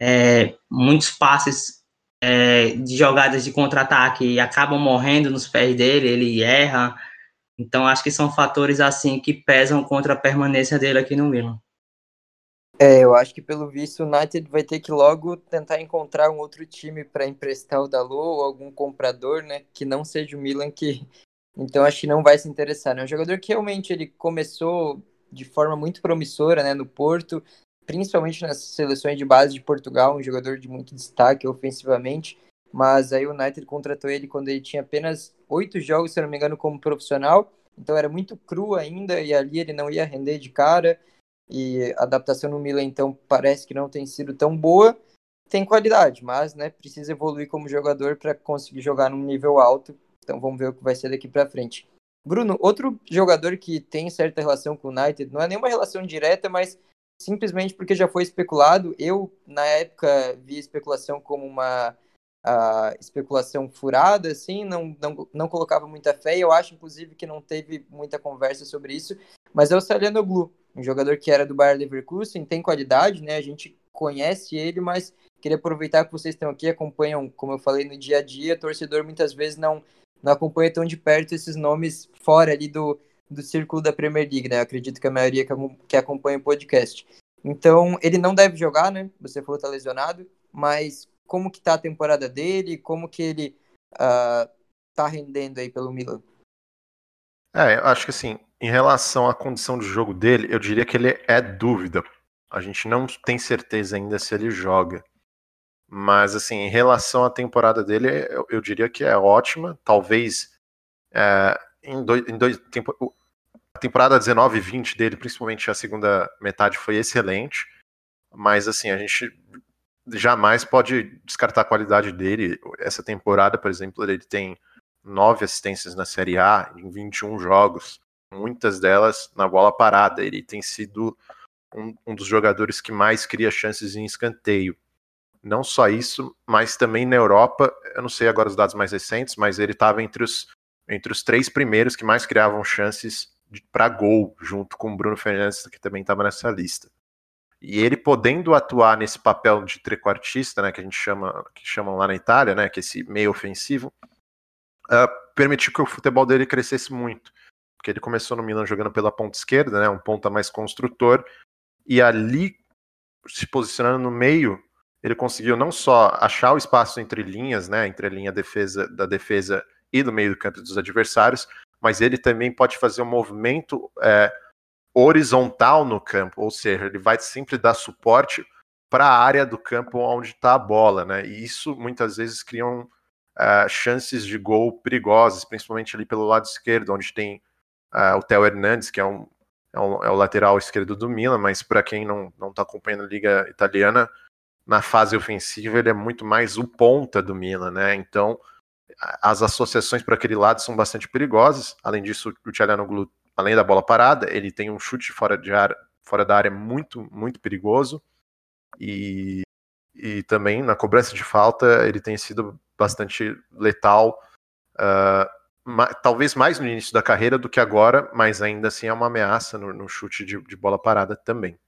É, muitos passes é, de jogadas de contra-ataque acabam morrendo nos pés dele, ele erra. Então acho que são fatores assim que pesam contra a permanência dele aqui no Milan. É, eu acho que pelo visto o United vai ter que logo tentar encontrar um outro time para emprestar o Dalot ou algum comprador, né, que não seja o Milan que então acho que não vai se interessar, né? Um jogador que realmente ele começou de forma muito promissora né, no Porto, principalmente nas seleções de base de Portugal, um jogador de muito destaque ofensivamente. Mas aí o United contratou ele quando ele tinha apenas oito jogos, se não me engano, como profissional. Então era muito cru ainda e ali ele não ia render de cara. E a adaptação no Milan, então, parece que não tem sido tão boa. Tem qualidade, mas né, precisa evoluir como jogador para conseguir jogar num nível alto. Então vamos ver o que vai ser daqui para frente. Bruno, outro jogador que tem certa relação com o United, não é nenhuma relação direta, mas simplesmente porque já foi especulado. Eu, na época, vi especulação como uma uh, especulação furada, assim, não, não, não colocava muita fé. Eu acho, inclusive, que não teve muita conversa sobre isso. Mas é o Salianoglu, um jogador que era do Bayer Leverkusen, tem qualidade, né? A gente conhece ele, mas queria aproveitar que vocês estão aqui, acompanham, como eu falei, no dia a dia. Torcedor muitas vezes não não acompanha tão de perto esses nomes fora ali do, do círculo da Premier League, né? Eu acredito que a maioria que, que acompanha o podcast. Então, ele não deve jogar, né? Você falou que tá lesionado, mas como que tá a temporada dele? Como que ele uh, tá rendendo aí pelo Milan? É, eu acho que assim, em relação à condição de jogo dele, eu diria que ele é dúvida. A gente não tem certeza ainda se ele joga. Mas, assim, em relação à temporada dele, eu, eu diria que é ótima. Talvez é, em dois, em dois tempo, a temporada 19 e 20 dele, principalmente a segunda metade, foi excelente. Mas, assim, a gente jamais pode descartar a qualidade dele. Essa temporada, por exemplo, ele tem nove assistências na Série A em 21 jogos, muitas delas na bola parada. Ele tem sido um, um dos jogadores que mais cria chances em escanteio. Não só isso, mas também na Europa, eu não sei agora os dados mais recentes, mas ele estava entre os, entre os três primeiros que mais criavam chances para gol, junto com o Bruno Fernandes, que também estava nessa lista. E ele podendo atuar nesse papel de trequartista, né, que a gente chama, que chamam lá na Itália, né, que é esse meio ofensivo, uh, permitiu que o futebol dele crescesse muito. Porque ele começou no Milan jogando pela ponta esquerda, né, um ponta mais construtor, e ali se posicionando no meio ele conseguiu não só achar o espaço entre linhas, né, entre a linha defesa, da defesa e do meio do campo dos adversários, mas ele também pode fazer um movimento é, horizontal no campo, ou seja, ele vai sempre dar suporte para a área do campo onde está a bola, né? E isso muitas vezes criam uh, chances de gol perigosas, principalmente ali pelo lado esquerdo, onde tem uh, o Theo Hernandes, que é, um, é, um, é o lateral esquerdo do Milan, mas para quem não está acompanhando a Liga Italiana, na fase ofensiva ele é muito mais o ponta do Milan, né? Então as associações para aquele lado são bastante perigosas. Além disso, o Tchalanoglu, além da bola parada, ele tem um chute fora de área, fora da área muito muito perigoso e, e também na cobrança de falta ele tem sido bastante letal. Uh, ma talvez mais no início da carreira do que agora, mas ainda assim é uma ameaça no, no chute de, de bola parada também.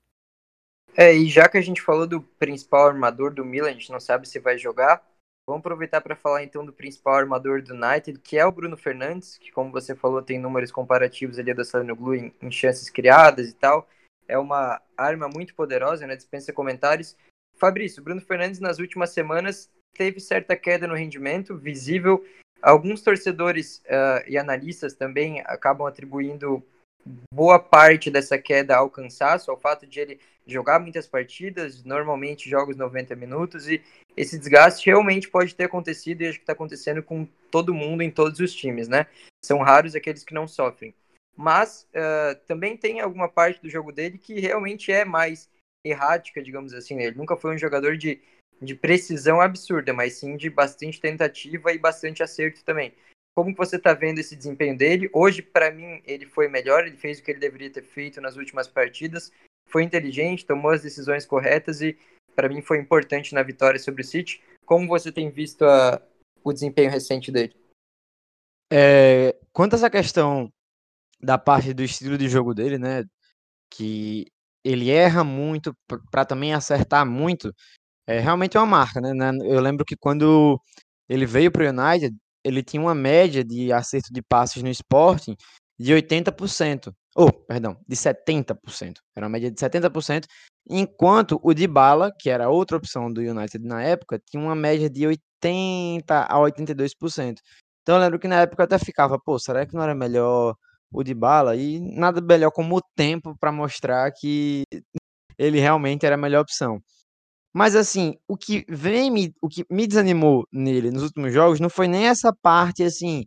É, e já que a gente falou do principal armador do Milan, a gente não sabe se vai jogar, vamos aproveitar para falar então do principal armador do United, que é o Bruno Fernandes, que como você falou tem números comparativos ali da Salanoglu em, em chances criadas e tal. É uma arma muito poderosa, né? Dispensa comentários. Fabrício, Bruno Fernandes nas últimas semanas teve certa queda no rendimento, visível. Alguns torcedores uh, e analistas também acabam atribuindo boa parte dessa queda ao cansaço, ao fato de ele jogar muitas partidas, normalmente jogos 90 minutos, e esse desgaste realmente pode ter acontecido e acho que está acontecendo com todo mundo em todos os times, né? São raros aqueles que não sofrem. Mas uh, também tem alguma parte do jogo dele que realmente é mais errática, digamos assim. Né? Ele nunca foi um jogador de, de precisão absurda, mas sim de bastante tentativa e bastante acerto também. Como que você está vendo esse desempenho dele? Hoje, para mim, ele foi melhor, ele fez o que ele deveria ter feito nas últimas partidas, foi inteligente, tomou as decisões corretas e, para mim, foi importante na vitória sobre o City. Como você tem visto a, o desempenho recente dele? É, quanto a essa questão da parte do estilo de jogo dele, né, que ele erra muito para também acertar muito, é realmente uma marca, né? Eu lembro que quando ele veio para o United, ele tinha uma média de acerto de passes no Sporting de 80%. Ou, oh, perdão, de 70%. Era uma média de 70%, enquanto o Dybala, que era outra opção do United na época, tinha uma média de 80 a 82%. Então eu lembro que na época eu até ficava, pô, será que não era melhor o de bala e nada melhor como o tempo para mostrar que ele realmente era a melhor opção. Mas assim, o que vem me, o que me desanimou nele nos últimos jogos não foi nem essa parte assim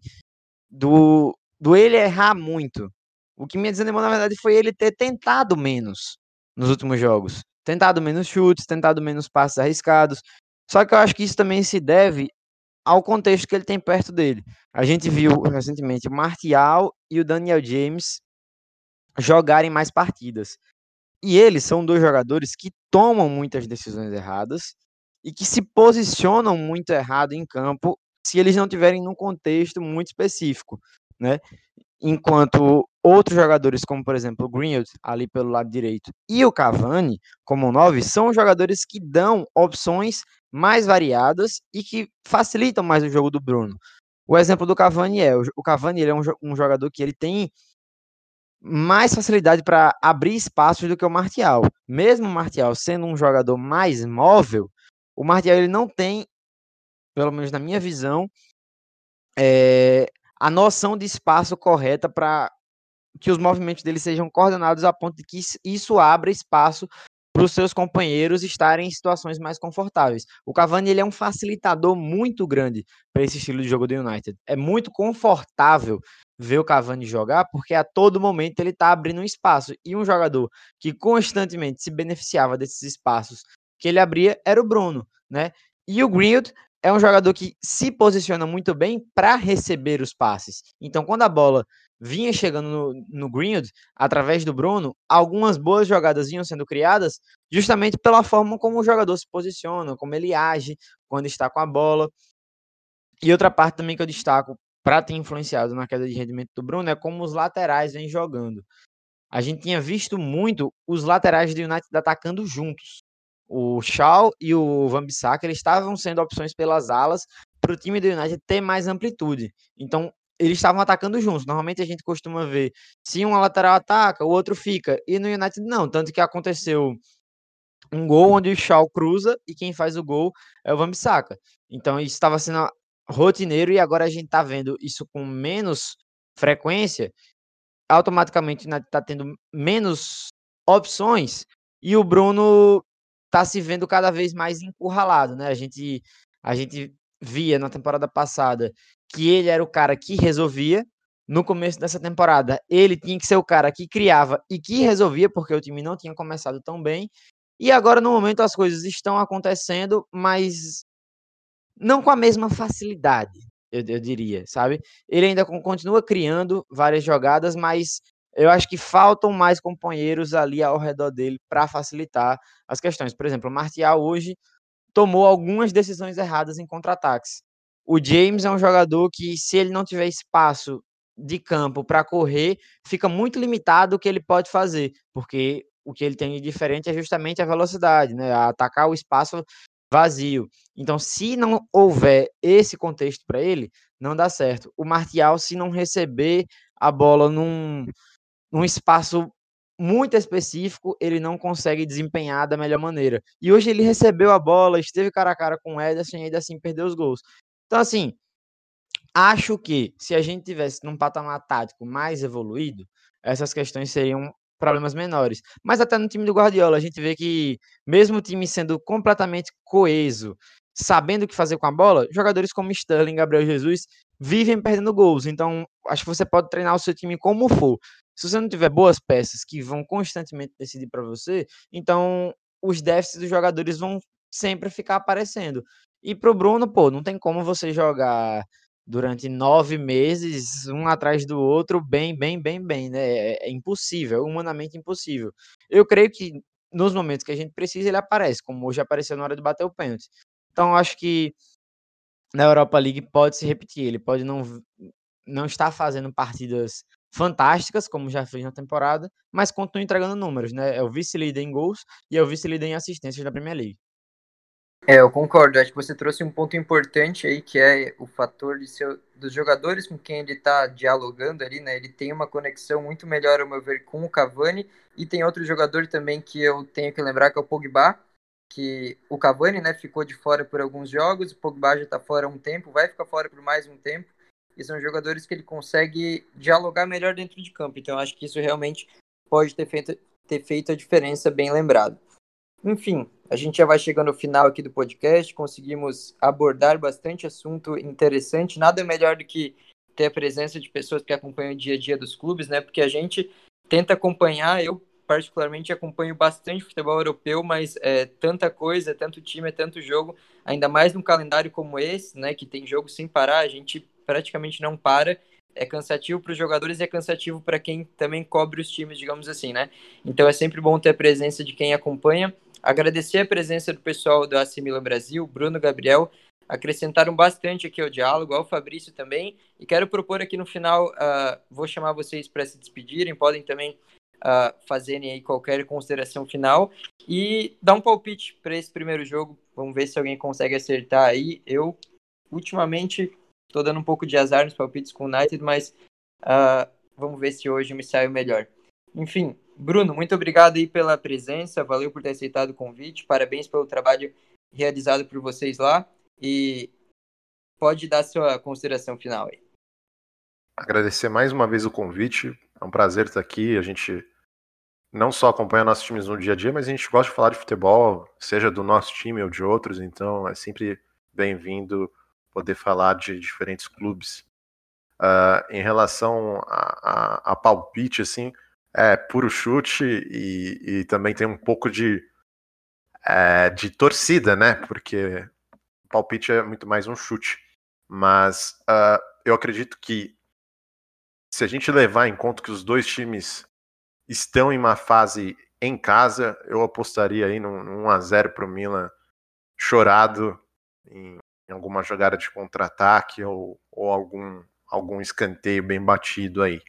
do do ele errar muito. O que me desanimou na verdade foi ele ter tentado menos nos últimos jogos, tentado menos chutes, tentado menos passes arriscados. Só que eu acho que isso também se deve ao contexto que ele tem perto dele. A gente viu recentemente o Martial e o Daniel James jogarem mais partidas. E eles são dois jogadores que tomam muitas decisões erradas e que se posicionam muito errado em campo se eles não tiverem num contexto muito específico, né? Enquanto outros jogadores, como por exemplo o Greenwood, ali pelo lado direito, e o Cavani, como nove, são jogadores que dão opções mais variadas e que facilitam mais o jogo do Bruno. O exemplo do Cavani é, o Cavani ele é um, jogador que ele tem mais facilidade para abrir espaços do que o Martial. Mesmo o Martial sendo um jogador mais móvel, o Martial ele não tem, pelo menos na minha visão, é, a noção de espaço correta para que os movimentos dele sejam coordenados a ponto de que isso abra espaço para os seus companheiros estarem em situações mais confortáveis. O Cavani ele é um facilitador muito grande para esse estilo de jogo do United. É muito confortável ver o Cavani jogar, porque a todo momento ele está abrindo um espaço. E um jogador que constantemente se beneficiava desses espaços que ele abria era o Bruno, né? E o Greenwood é um jogador que se posiciona muito bem para receber os passes. Então, quando a bola vinha chegando no, no Greenwood, através do Bruno, algumas boas jogadas vinham sendo criadas justamente pela forma como o jogador se posiciona, como ele age quando está com a bola. E outra parte também que eu destaco para ter influenciado na queda de rendimento do Bruno é como os laterais vêm jogando. A gente tinha visto muito os laterais do United atacando juntos. O Shaw e o Van Bissaka eles estavam sendo opções pelas alas para o time do United ter mais amplitude. Então, eles estavam atacando juntos. Normalmente a gente costuma ver se um lateral ataca, o outro fica. E no United não, tanto que aconteceu um gol onde o Shaw cruza e quem faz o gol é o Vambisaka. Então isso estava sendo rotineiro e agora a gente está vendo isso com menos frequência. Automaticamente o United está tendo menos opções e o Bruno está se vendo cada vez mais encurralado, né? A gente a gente via na temporada passada que ele era o cara que resolvia. No começo dessa temporada, ele tinha que ser o cara que criava e que resolvia, porque o time não tinha começado tão bem. E agora, no momento, as coisas estão acontecendo, mas não com a mesma facilidade, eu, eu diria, sabe? Ele ainda continua criando várias jogadas, mas eu acho que faltam mais companheiros ali ao redor dele para facilitar as questões. Por exemplo, o Martial hoje tomou algumas decisões erradas em contra-ataques. O James é um jogador que, se ele não tiver espaço de campo para correr, fica muito limitado o que ele pode fazer, porque o que ele tem de diferente é justamente a velocidade, né? Atacar o espaço vazio. Então, se não houver esse contexto para ele, não dá certo. O Martial, se não receber a bola num, num espaço muito específico, ele não consegue desempenhar da melhor maneira. E hoje ele recebeu a bola, esteve cara a cara com o Ederson e ainda assim perdeu os gols. Então, assim, acho que se a gente tivesse num patamar tático mais evoluído, essas questões seriam problemas menores. Mas até no time do Guardiola, a gente vê que, mesmo o time sendo completamente coeso, sabendo o que fazer com a bola, jogadores como Sterling, Gabriel Jesus, vivem perdendo gols. Então, acho que você pode treinar o seu time como for. Se você não tiver boas peças que vão constantemente decidir para você, então os déficits dos jogadores vão sempre ficar aparecendo. E pro Bruno, pô, não tem como você jogar durante nove meses, um atrás do outro, bem, bem, bem, bem, né? É, é impossível, humanamente impossível. Eu creio que nos momentos que a gente precisa, ele aparece, como hoje apareceu na hora de bater o pênalti. Então, acho que na Europa League pode se repetir. Ele pode não, não estar fazendo partidas fantásticas, como já fez na temporada, mas continua entregando números, né? É o vice-líder em gols e é o vice-líder em assistências da Premier League. É, eu concordo. Acho que você trouxe um ponto importante aí, que é o fator de ser, dos jogadores com quem ele está dialogando ali, né? Ele tem uma conexão muito melhor, ao meu ver, com o Cavani. E tem outro jogador também que eu tenho que lembrar, que é o Pogba, que o Cavani, né, ficou de fora por alguns jogos, o Pogba já está fora há um tempo, vai ficar fora por mais um tempo. e são jogadores que ele consegue dialogar melhor dentro de campo. Então, acho que isso realmente pode ter feito, ter feito a diferença, bem lembrado. Enfim, a gente já vai chegando ao final aqui do podcast, conseguimos abordar bastante assunto interessante. Nada melhor do que ter a presença de pessoas que acompanham o dia a dia dos clubes, né? Porque a gente tenta acompanhar, eu particularmente acompanho bastante futebol europeu, mas é tanta coisa, tanto time, tanto jogo, ainda mais num calendário como esse, né? Que tem jogo sem parar, a gente praticamente não para é cansativo para os jogadores e é cansativo para quem também cobre os times, digamos assim, né? Então é sempre bom ter a presença de quem acompanha. Agradecer a presença do pessoal do AC Milan Brasil, Bruno, Gabriel, acrescentaram bastante aqui ao diálogo, ao Fabrício também. E quero propor aqui no final, uh, vou chamar vocês para se despedirem, podem também uh, fazerem aí qualquer consideração final e dar um palpite para esse primeiro jogo. Vamos ver se alguém consegue acertar aí. Eu, ultimamente, Estou dando um pouco de azar nos palpites com o United, mas uh, vamos ver se hoje me saio melhor. Enfim, Bruno, muito obrigado aí pela presença, valeu por ter aceitado o convite, parabéns pelo trabalho realizado por vocês lá e pode dar sua consideração final aí. Agradecer mais uma vez o convite, é um prazer estar aqui, a gente não só acompanha nossos times no dia a dia, mas a gente gosta de falar de futebol, seja do nosso time ou de outros, então é sempre bem-vindo poder falar de diferentes clubes. Uh, em relação a, a, a, palpite, assim, é puro chute e, e também tem um pouco de, é, de torcida, né? Porque palpite é muito mais um chute. Mas uh, eu acredito que se a gente levar em conta que os dois times estão em uma fase em casa, eu apostaria aí num, 1x0 para o Milan chorado em, em alguma jogada de contra-ataque ou, ou algum, algum escanteio bem batido aí.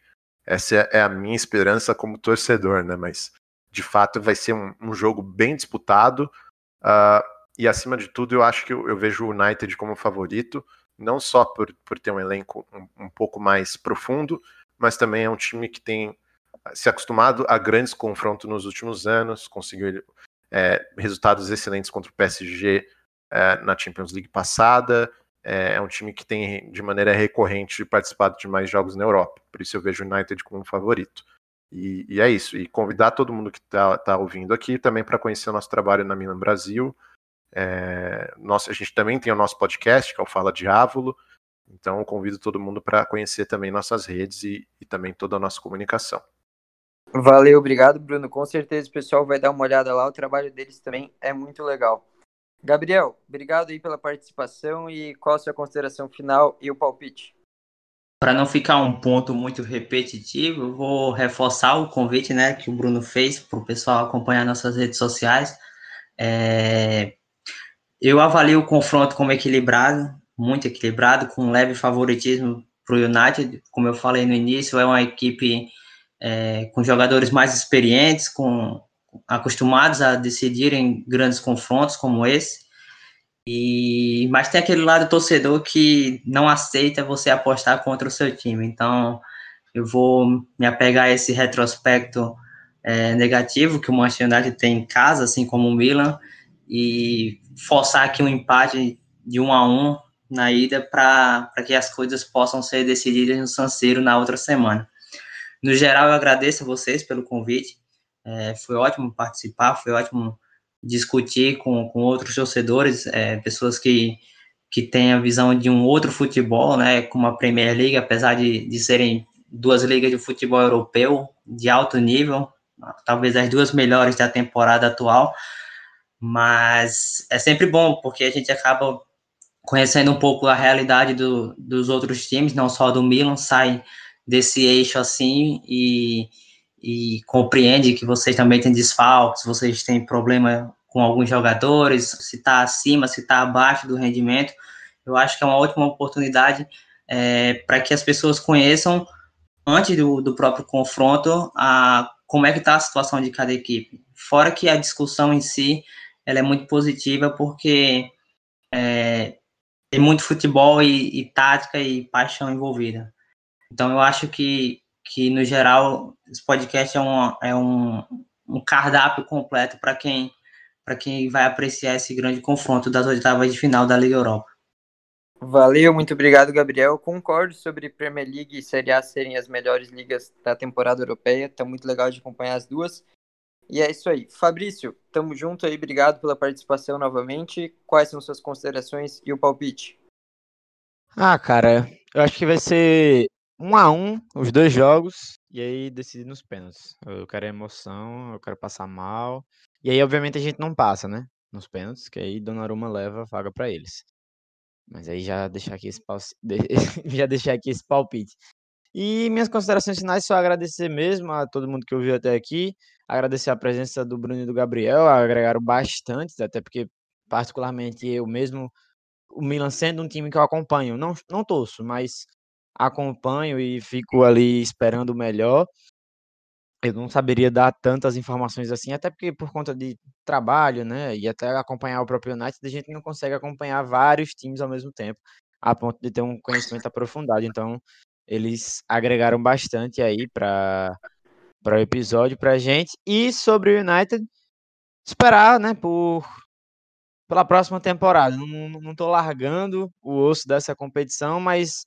Essa é, é a minha esperança como torcedor, né? Mas de fato vai ser um, um jogo bem disputado. Uh, e acima de tudo, eu acho que eu, eu, vejo o United como favorito, não só por, por ter um elenco um, um pouco mais profundo, mas também é um time que tem se acostumado a grandes confrontos nos últimos anos, conseguiu é, resultados excelentes contra o PSG é, na Champions League passada. É, é, um time que tem de maneira recorrente participado de mais jogos na Europa. Por isso eu vejo o United como favorito. E, e é isso. E convidar todo mundo que está tá ouvindo aqui também para conhecer o nosso trabalho na Milan Brasil. É, nossa, a gente também tem o nosso podcast, que é o Fala Diávolo. Então convido todo mundo para conhecer também nossas redes e, e também toda a nossa comunicação. Valeu, obrigado, Bruno. Com certeza o pessoal vai dar uma olhada lá. O trabalho deles também é muito legal. Gabriel, obrigado aí pela participação e qual a sua consideração final e o palpite? Para não ficar um ponto muito repetitivo, eu vou reforçar o convite né, que o Bruno fez para o pessoal acompanhar nossas redes sociais. É... Eu avalio o confronto como equilibrado, muito equilibrado, com um leve favoritismo para o United. Como eu falei no início, é uma equipe é, com jogadores mais experientes, com acostumados a decidirem grandes confrontos como esse. E mas tem aquele lado torcedor que não aceita você apostar contra o seu time. Então eu vou me apegar a esse retrospecto é, negativo que o Manchester United tem em casa, assim como o Milan, e forçar aqui um empate de um a um na ida para que as coisas possam ser decididas no San Siro na outra semana. No geral, eu agradeço a vocês pelo convite. É, foi ótimo participar, foi ótimo discutir com, com outros torcedores, é, pessoas que, que têm a visão de um outro futebol, né, como a Premier League, apesar de, de serem duas ligas de futebol europeu de alto nível, talvez as duas melhores da temporada atual, mas é sempre bom, porque a gente acaba conhecendo um pouco a realidade do, dos outros times, não só do Milan, sai desse eixo assim e e compreende que vocês também têm desfalques, vocês têm problema com alguns jogadores, se está acima, se está abaixo do rendimento. Eu acho que é uma ótima oportunidade é, para que as pessoas conheçam, antes do, do próprio confronto, a, como é que está a situação de cada equipe. Fora que a discussão em si ela é muito positiva, porque é, tem muito futebol e, e tática e paixão envolvida. Então eu acho que que no geral esse podcast é um, é um, um cardápio completo para quem para quem vai apreciar esse grande confronto das oitavas de final da Liga Europa. Valeu, muito obrigado, Gabriel. Concordo sobre Premier League e Série A serem as melhores ligas da temporada europeia. Tá muito legal de acompanhar as duas. E é isso aí. Fabrício, tamo junto aí, obrigado pela participação novamente. Quais são suas considerações e o palpite? Ah, cara, eu acho que vai ser um a um os dois jogos e aí decidir nos pênaltis. Eu quero emoção, eu quero passar mal. E aí, obviamente, a gente não passa, né? Nos pênaltis, que aí Donnarumma leva a vaga para eles. Mas aí já deixar aqui esse, já deixar aqui esse palpite. E minhas considerações finais só agradecer mesmo a todo mundo que ouviu até aqui, agradecer a presença do Bruno e do Gabriel, agregaram bastante, até porque particularmente eu mesmo, o Milan sendo um time que eu acompanho, não, não torço, mas acompanho e fico ali esperando o melhor eu não saberia dar tantas informações assim, até porque por conta de trabalho, né, e até acompanhar o próprio United, a gente não consegue acompanhar vários times ao mesmo tempo, a ponto de ter um conhecimento aprofundado. Então, eles agregaram bastante aí para para o episódio para a gente. E sobre o United, esperar, né, por pela próxima temporada. Não, tô largando o osso dessa competição, mas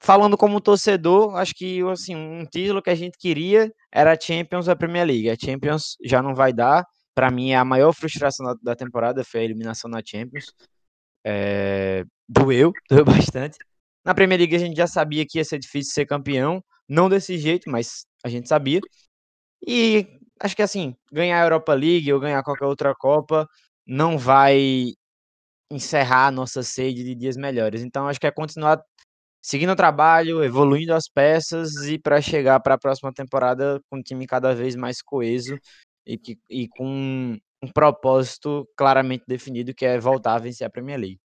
falando como torcedor, acho que assim, um título que a gente queria era a Champions da Premier League. A Champions já não vai dar. Para mim, a maior frustração da, da, temporada foi a eliminação na Champions. É, doeu, doeu bastante. Na Premier League a gente já sabia que ia ser difícil ser campeão, não desse jeito, mas a gente sabia. E acho que assim, ganhar a Europa League ou ganhar qualquer outra Copa não vai encerrar a nossa sede de dias melhores. Então acho que é continuar seguindo o trabalho, evoluindo as peças e para chegar para a próxima temporada com um time cada vez mais coeso e, que, e com um propósito claramente definido que é voltar a vencer a Premier League.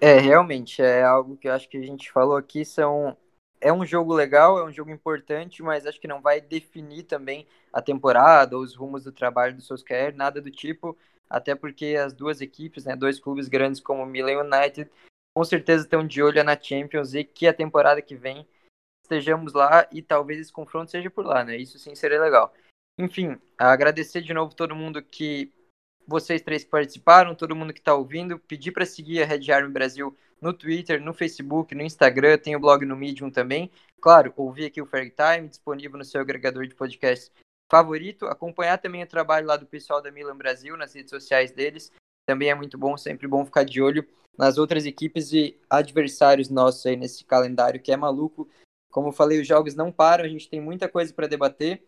É, realmente, é algo que eu acho que a gente falou aqui, são é um jogo legal, é um jogo importante, mas acho que não vai definir também a temporada, os rumos do trabalho do Solskjaer, nada do tipo, até porque as duas equipes, né, dois clubes grandes como o Milan United, com certeza estão de olho na Champions e que a temporada que vem estejamos lá e talvez esse confronto seja por lá, né? Isso sim seria legal. Enfim, agradecer de novo todo mundo que vocês três participaram, todo mundo que está ouvindo, pedir para seguir a Red Army Brasil no Twitter, no Facebook, no Instagram, tem o blog no Medium também. Claro, ouvir aqui o Fair Time, disponível no seu agregador de podcast favorito. Acompanhar também o trabalho lá do pessoal da Milan Brasil nas redes sociais deles. Também é muito bom, sempre bom ficar de olho nas outras equipes e adversários nossos aí nesse calendário que é maluco. Como eu falei, os jogos não param, a gente tem muita coisa para debater.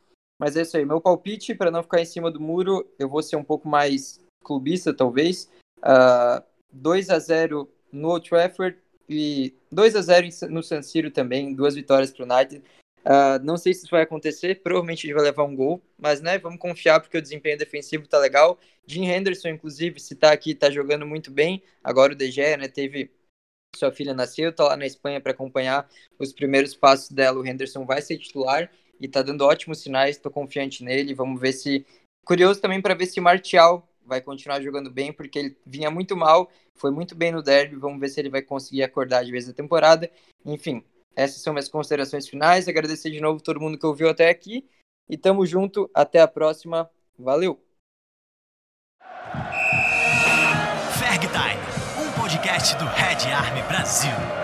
Mas é isso aí. Meu palpite, para não ficar em cima do muro, eu vou ser um pouco mais clubista, talvez. Uh, ah, 2 a 0 no Old Trafford e 2 a 0 no San Siro também, duas vitórias para o United. Uh, não sei se isso vai acontecer, provavelmente ele vai levar um gol, mas né, vamos confiar porque o desempenho defensivo tá legal. Jim Henderson, inclusive, se tá aqui, tá jogando muito bem. Agora o DG, né, teve sua filha nasceu, tá lá na Espanha para acompanhar os primeiros passos dela. O Henderson vai ser titular e tá dando ótimos sinais, tô confiante nele. Vamos ver se curioso também para ver se Martial vai continuar jogando bem, porque ele vinha muito mal, foi muito bem no derby. Vamos ver se ele vai conseguir acordar de vez na temporada. Enfim, essas são minhas considerações finais. Agradecer de novo todo mundo que ouviu até aqui. E tamo junto. Até a próxima. Valeu! Ferg Time, um podcast do Red Army Brasil.